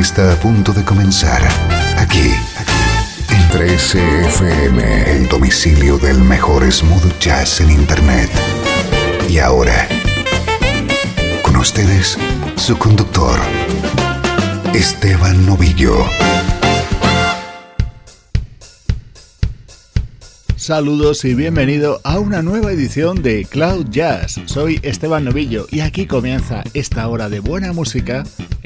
Está a punto de comenzar aquí, en 13FM, el domicilio del mejor smooth jazz en Internet. Y ahora, con ustedes, su conductor, Esteban Novillo. Saludos y bienvenido a una nueva edición de Cloud Jazz. Soy Esteban Novillo y aquí comienza esta hora de buena música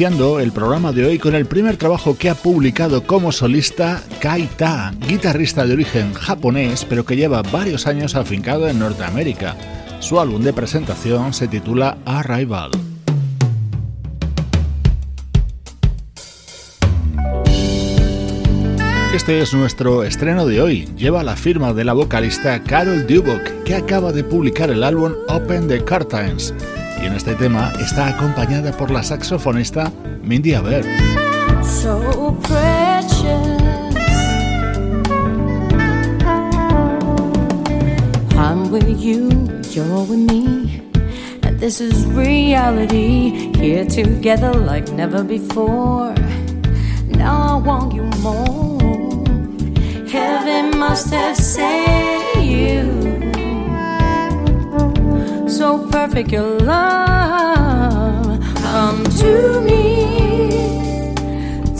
El programa de hoy con el primer trabajo que ha publicado como solista Kaita, guitarrista de origen japonés pero que lleva varios años afincado en Norteamérica. Su álbum de presentación se titula Arrival. Este es nuestro estreno de hoy. Lleva la firma de la vocalista Carol Dubok, que acaba de publicar el álbum Open the Curtains. Y en este tema está acompañada por la saxofonista Mindy Aber. So precious. I'm with you, you're with me. And this is reality. Here together like never before. Now I want you more. Heaven must have sent you. So perfect your love. Come to me.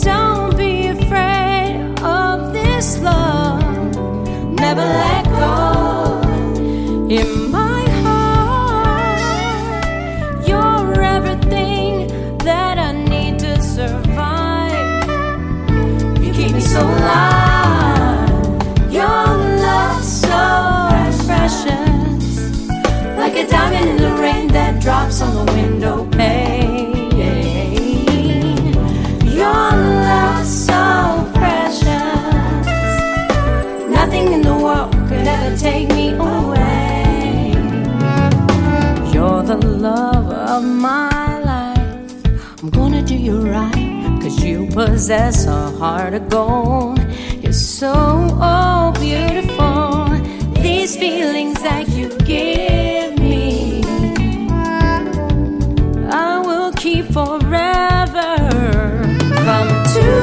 Don't be afraid of this love. Never let go. In my heart, you're everything that I need to survive. You keep me so alive. A diamond in the rain that drops on the window pane. Your love so precious, nothing in the world could ever take me away. You're the love of my life. I'm gonna do you right, cause you possess a heart of gold. You're so oh, beautiful. These feelings that you give. To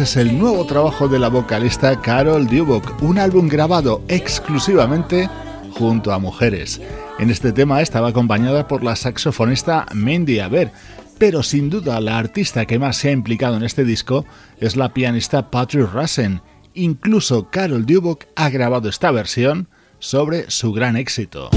es el nuevo trabajo de la vocalista Carol Dubok, un álbum grabado exclusivamente junto a mujeres. En este tema estaba acompañada por la saxofonista Mindy Aber, pero sin duda la artista que más se ha implicado en este disco es la pianista Patrick Rassen. Incluso Carol Dubok ha grabado esta versión sobre su gran éxito.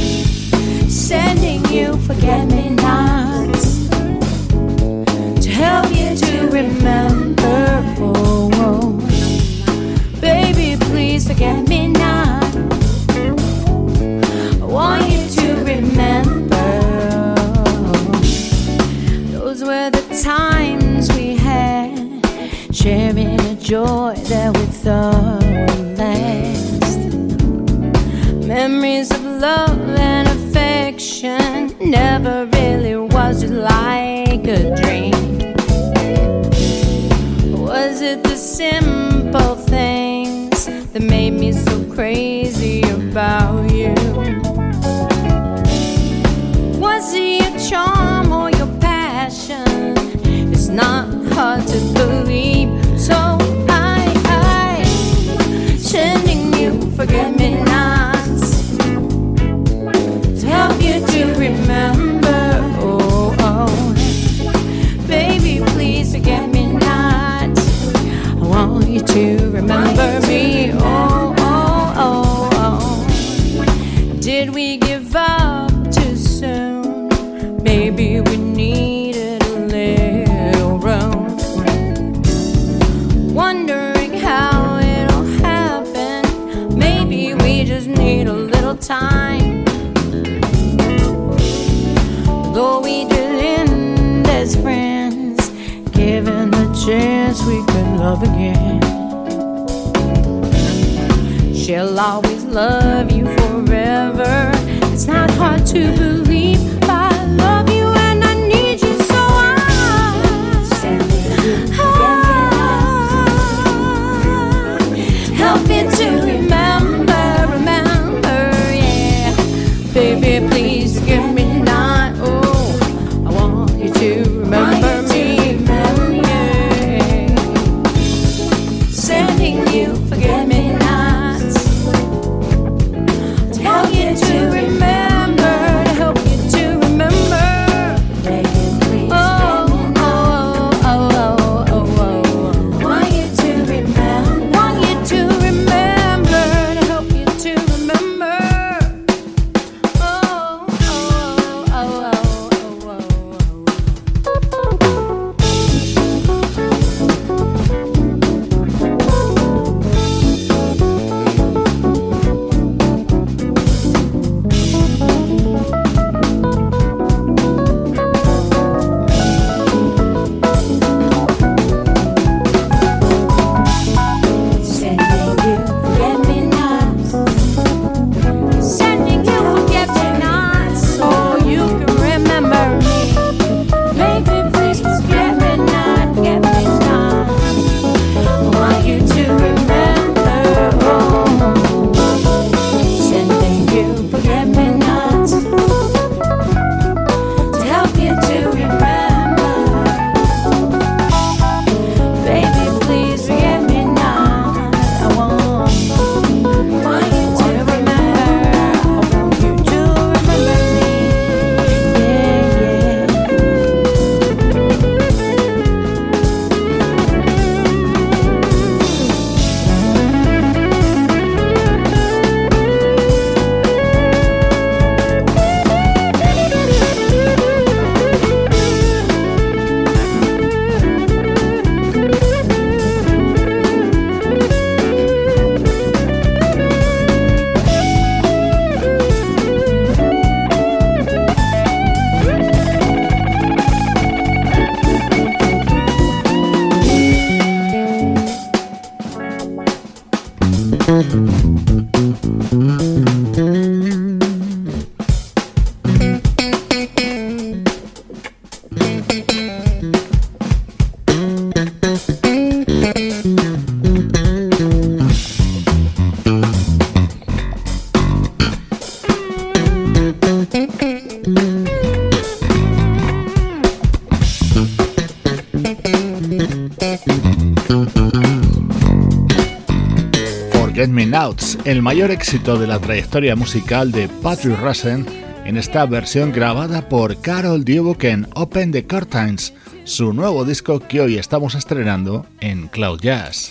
El mayor éxito de la trayectoria musical de Patrick Russen en esta versión grabada por Carol Dubuc en Open the Curtains, su nuevo disco que hoy estamos estrenando en Cloud Jazz.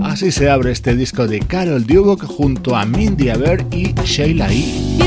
Así se abre este disco de Carol Duboc junto a Mindy Aber y Sheila E.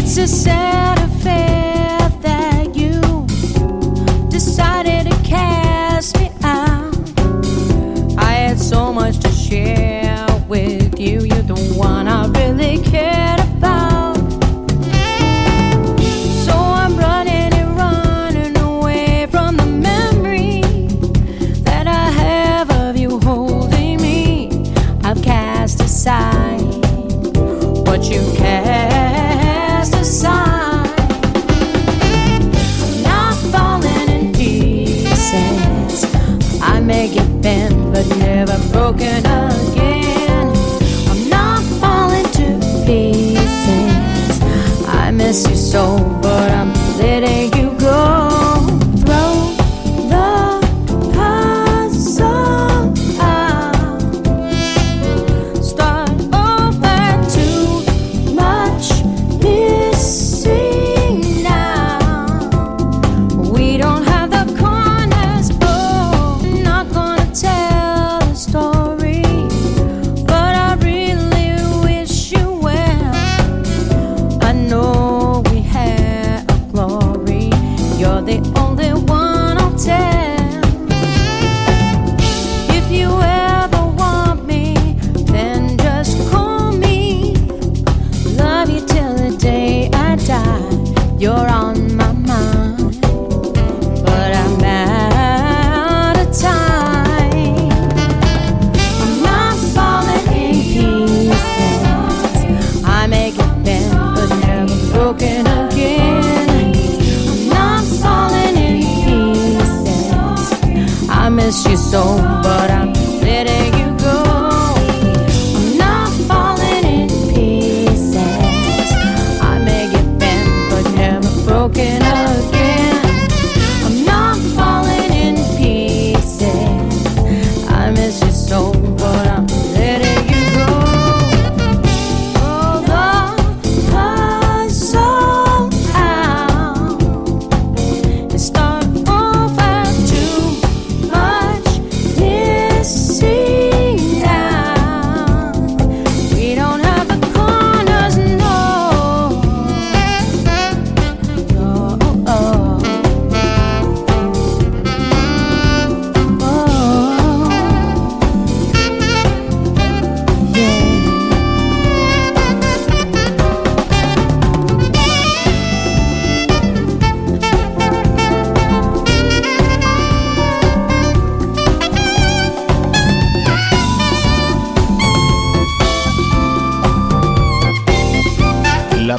never broken.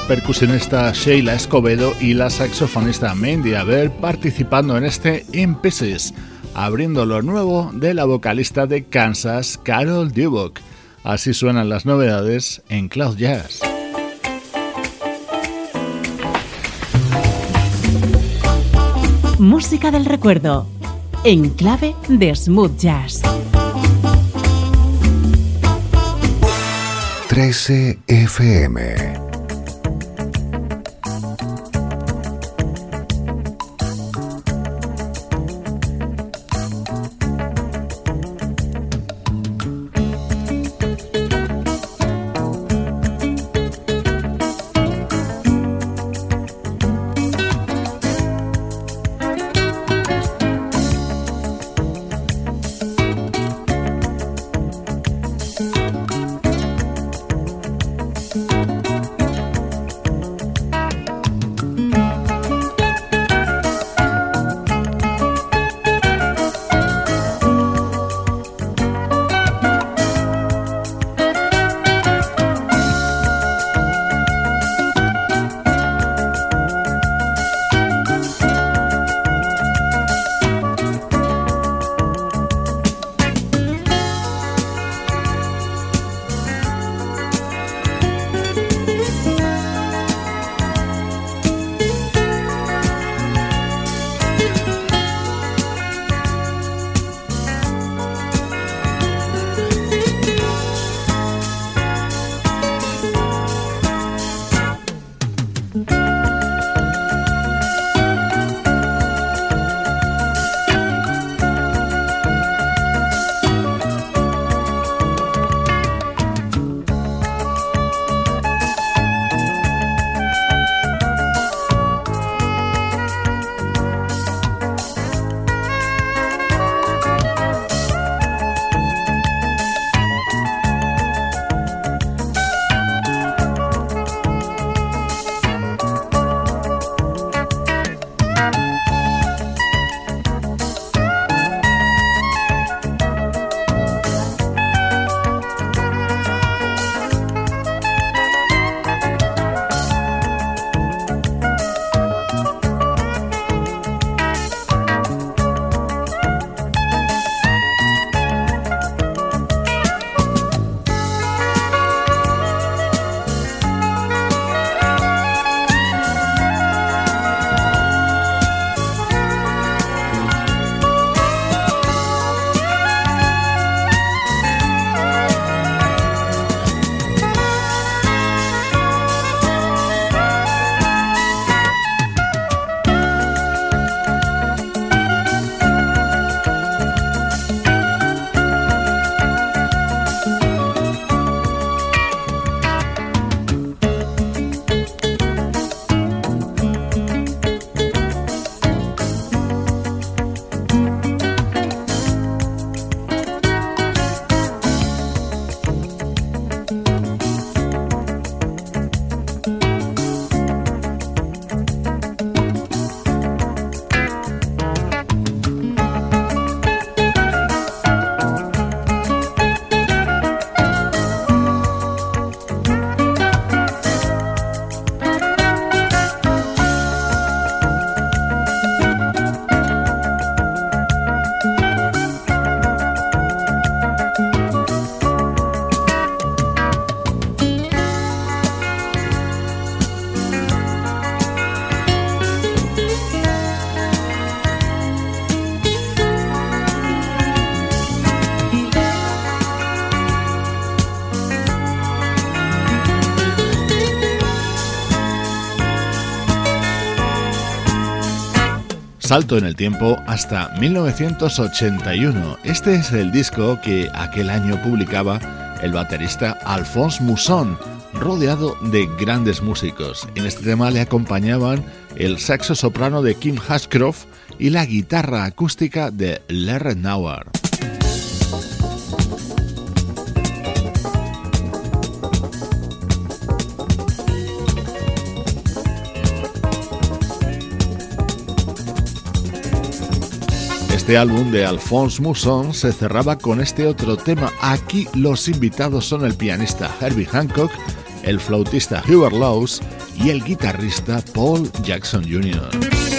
Percusionista Sheila Escobedo y la saxofonista Mandy Aber participando en este In Pieces, abriendo lo nuevo de la vocalista de Kansas, Carol Duboc. Así suenan las novedades en Cloud Jazz. Música del recuerdo, en clave de smooth jazz. 13 FM Salto en el tiempo hasta 1981. Este es el disco que aquel año publicaba el baterista Alphonse Mousson, rodeado de grandes músicos. En este tema le acompañaban el saxo soprano de Kim Hashcroft y la guitarra acústica de Larry Nauer. Este álbum de Alphonse Mousson se cerraba con este otro tema. Aquí los invitados son el pianista Herbie Hancock, el flautista Hubert Laws y el guitarrista Paul Jackson Jr.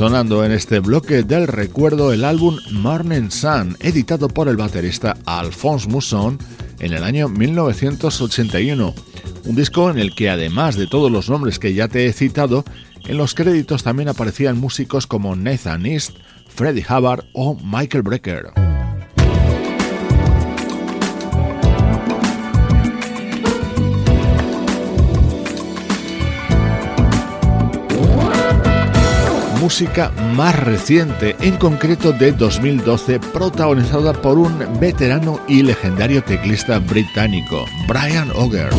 Sonando en este bloque del recuerdo el álbum Morning Sun, editado por el baterista Alphonse Mousson en el año 1981. Un disco en el que además de todos los nombres que ya te he citado, en los créditos también aparecían músicos como Nathan East, Freddie Hubbard o Michael Brecker. Música más reciente, en concreto de 2012, protagonizada por un veterano y legendario teclista británico, Brian Auger.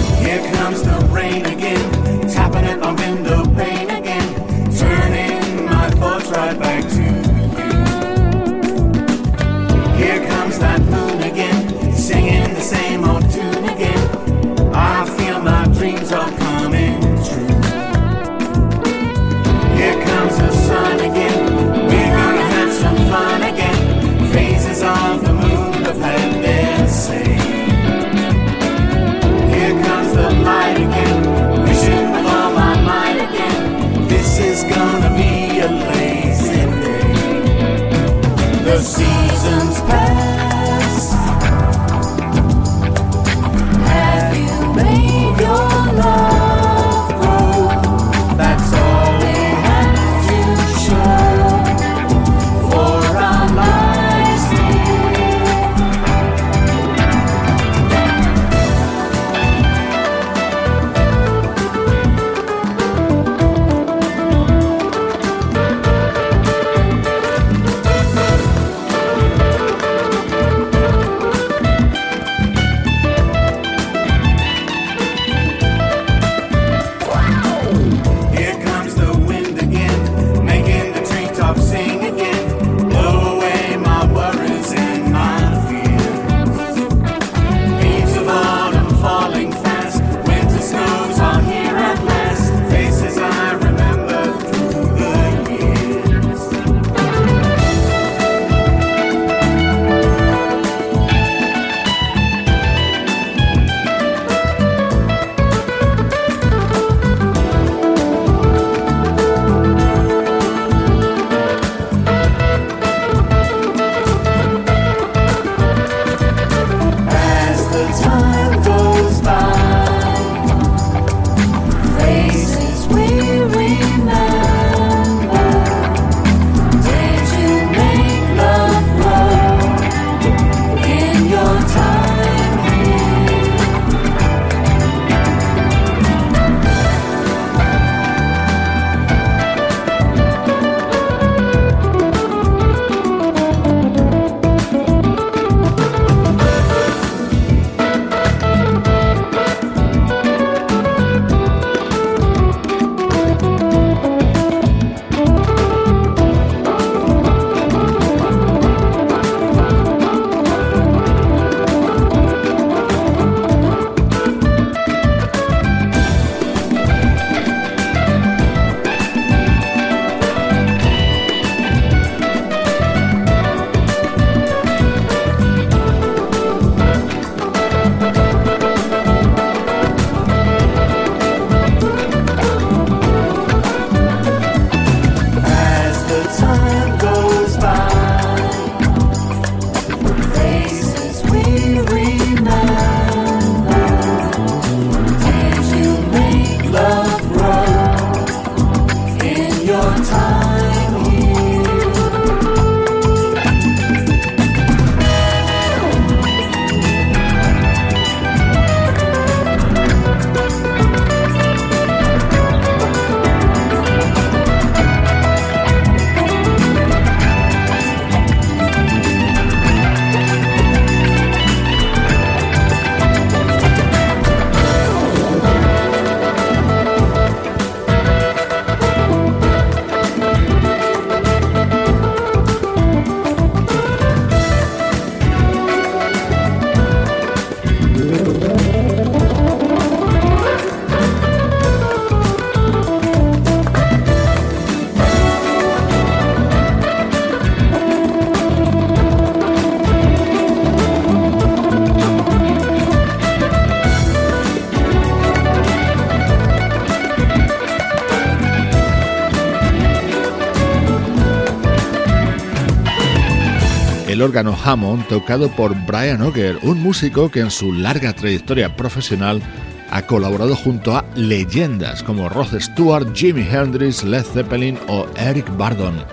El órgano Hammond tocado por Brian Auger, un músico que en su larga trayectoria profesional ha colaborado junto a leyendas como Rod Stewart, Jimi Hendrix, Led Zeppelin o Eric Bardon.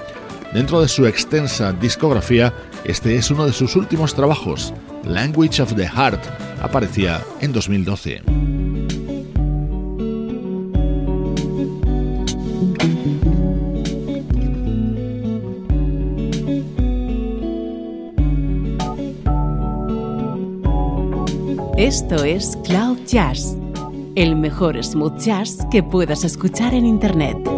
Dentro de su extensa discografía, este es uno de sus últimos trabajos, Language of the Heart, aparecía en 2012. Esto es Cloud Jazz, el mejor smooth jazz que puedas escuchar en Internet.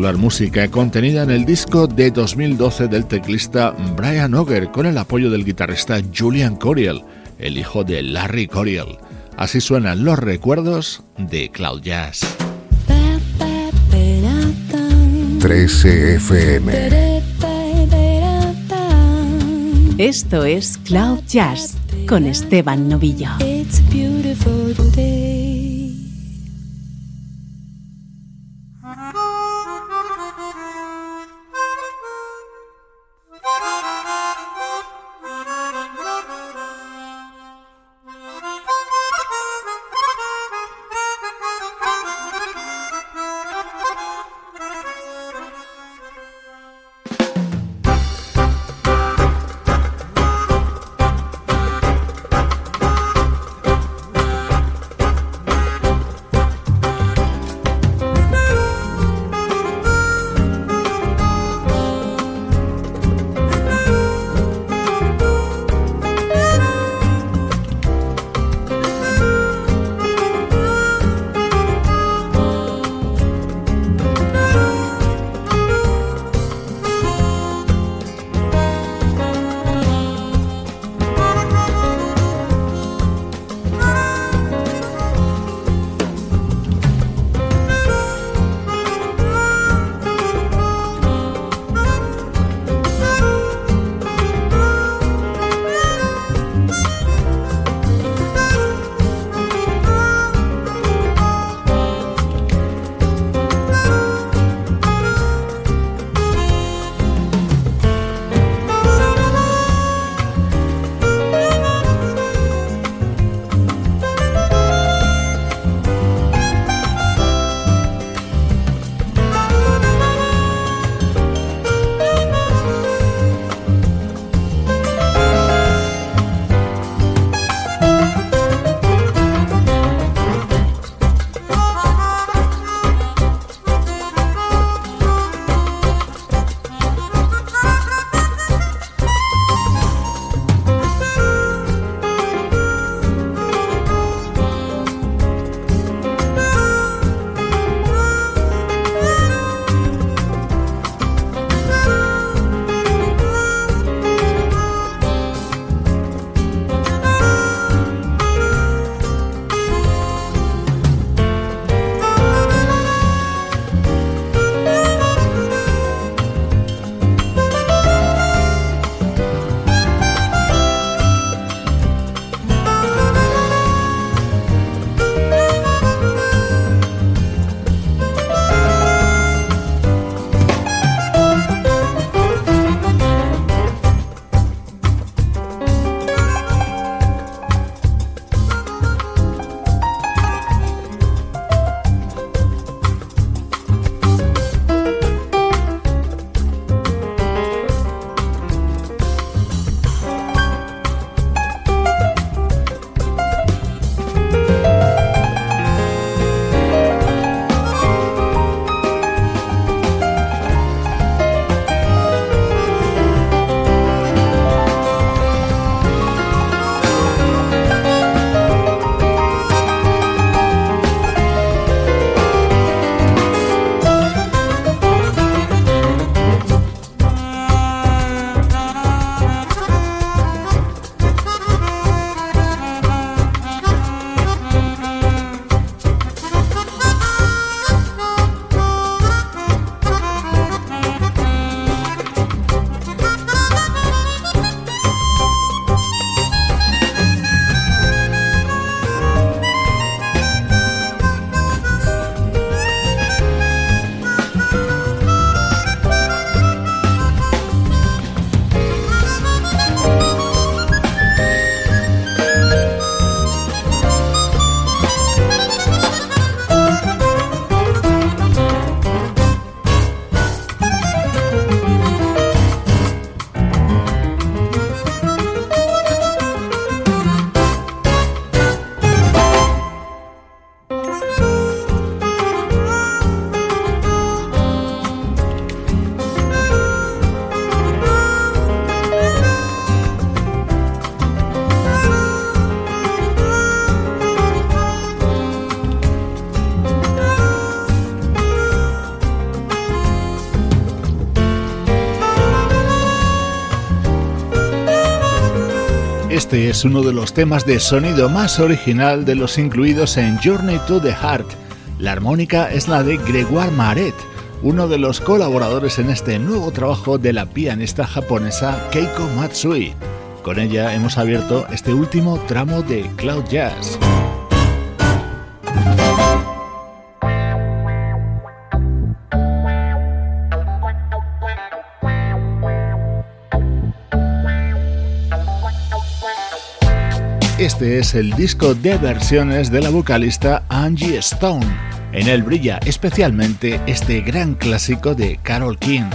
Espectacular música contenida en el disco de 2012 del teclista Brian Auger con el apoyo del guitarrista Julian Coriel, el hijo de Larry Coriel. Así suenan los recuerdos de Cloud Jazz. 13 FM. Esto es Cloud Jazz con Esteban Novillo. Este es uno de los temas de sonido más original de los incluidos en Journey to the Heart. La armónica es la de Gregoire Maret, uno de los colaboradores en este nuevo trabajo de la pianista japonesa Keiko Matsui. Con ella hemos abierto este último tramo de Cloud Jazz. Este es el disco de versiones de la vocalista Angie Stone. En él brilla especialmente este gran clásico de Carol King.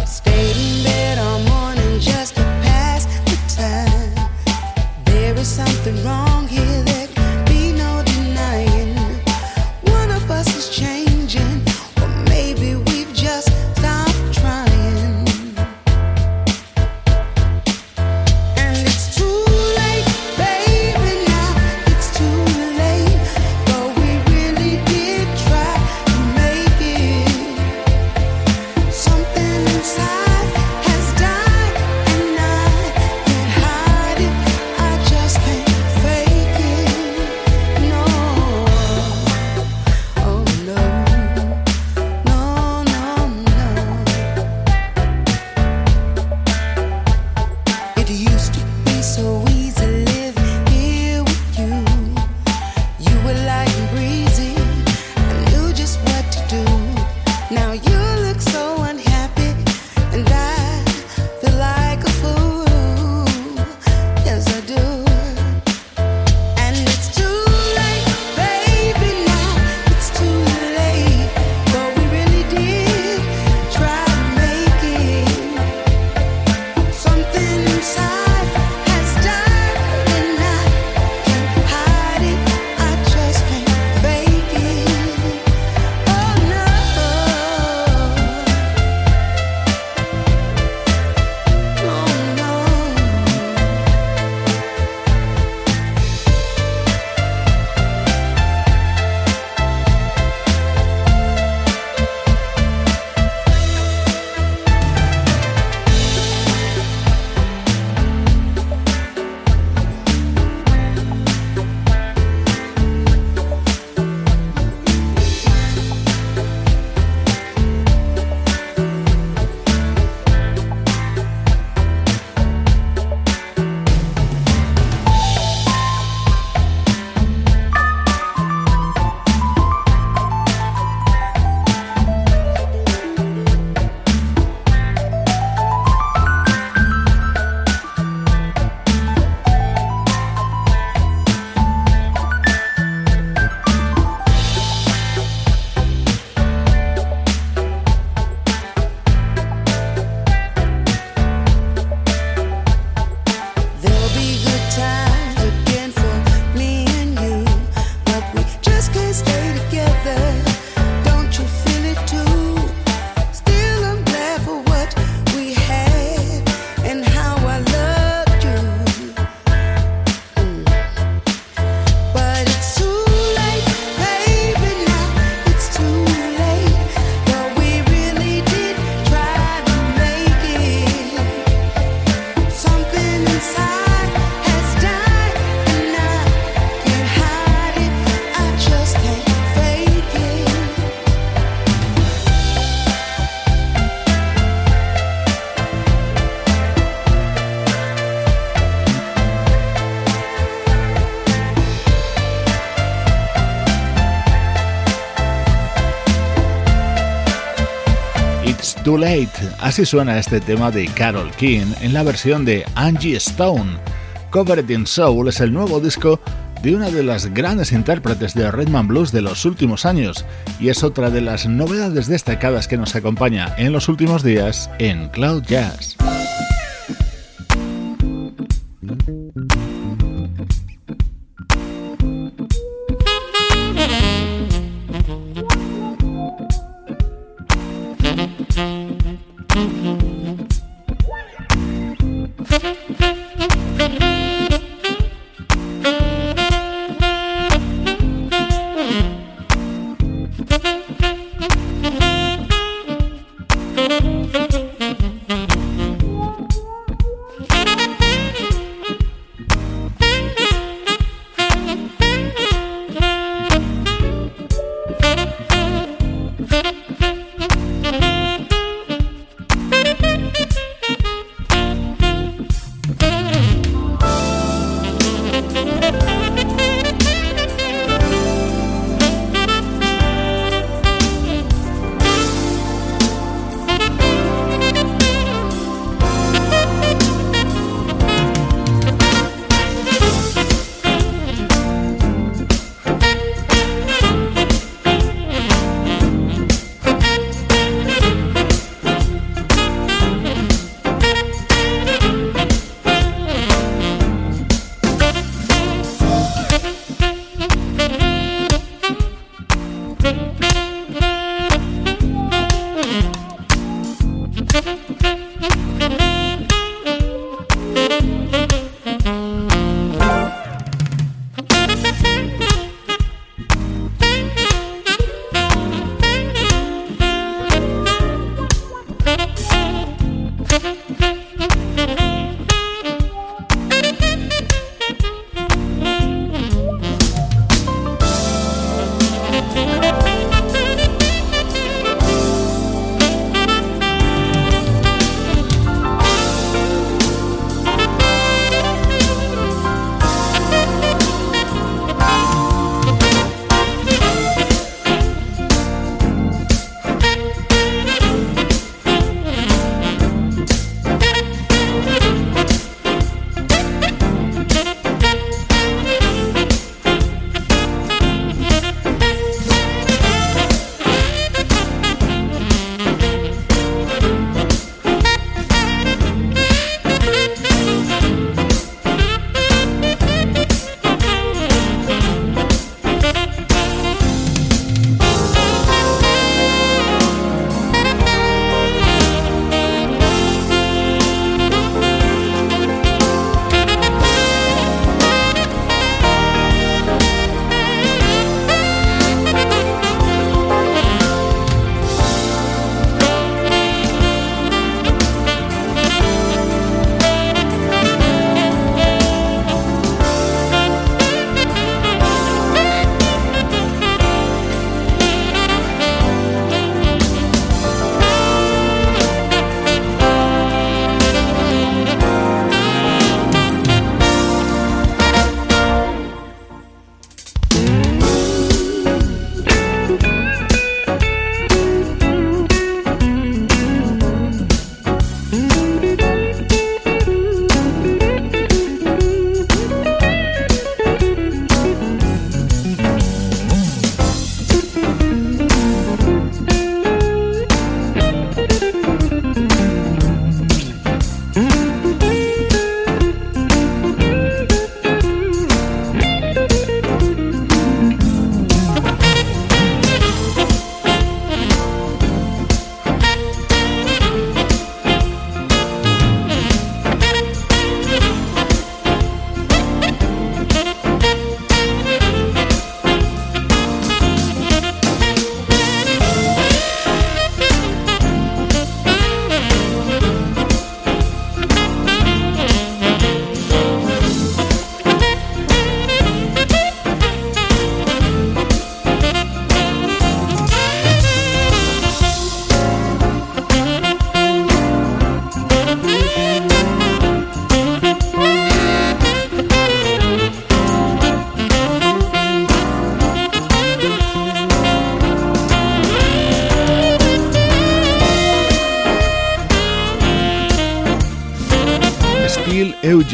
Too Late. Así suena este tema de Carol King en la versión de Angie Stone. Covered in Soul es el nuevo disco de una de las grandes intérpretes de Redman Blues de los últimos años y es otra de las novedades destacadas que nos acompaña en los últimos días en Cloud Jazz.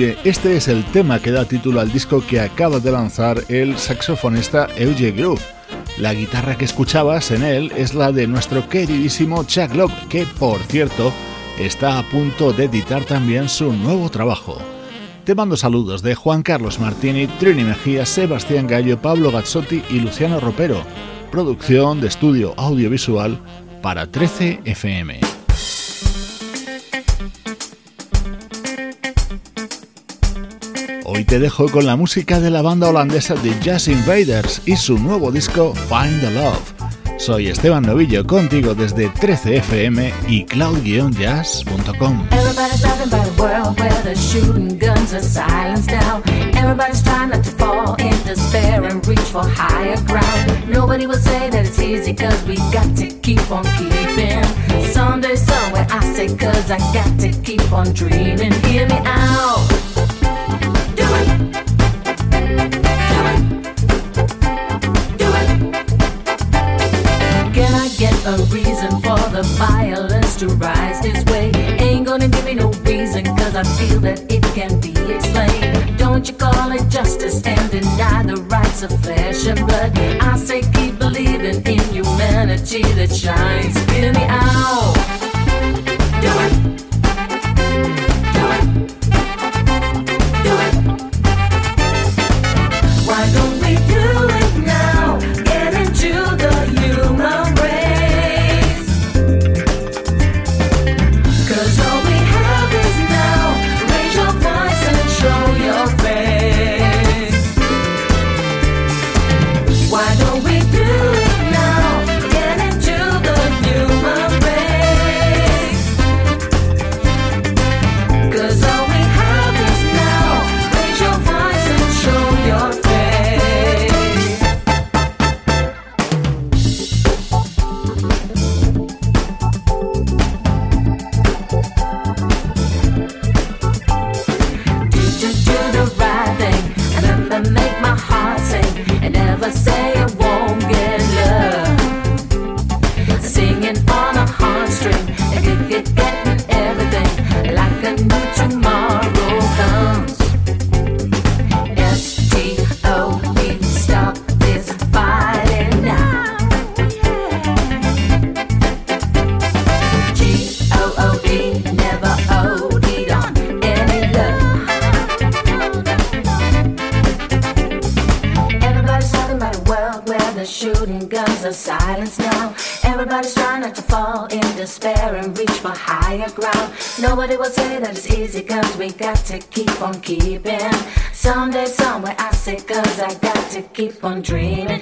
Este es el tema que da título al disco que acaba de lanzar el saxofonista Euge Groove. La guitarra que escuchabas en él es la de nuestro queridísimo Chuck Love, que por cierto está a punto de editar también su nuevo trabajo. Te mando saludos de Juan Carlos Martini, Trini Mejía, Sebastián Gallo, Pablo Gazzotti y Luciano Ropero. Producción de estudio audiovisual para 13 FM. Hoy te dejo con la música de la banda holandesa The Jazz Invaders y su nuevo disco Find the Love. Soy Esteban Novillo contigo desde 13fm y cloud-jazz.com. Everybody's talking about a world where the shooting guns are silenced now. Everybody's trying not to fall in despair and reach for higher ground. Nobody will say that it's easy cause we got to keep on keeping. Someday, somewhere, I say cause I got to keep on dreaming. Hear me out. A reason for the violence to rise this way. Ain't gonna give me no reason, cause I feel that it can be explained. Don't you call it justice and deny the rights of flesh and blood? I say keep believing in humanity that shines. Hear me out. keeping. Someday, somewhere, I say, cause I got to keep on dreaming.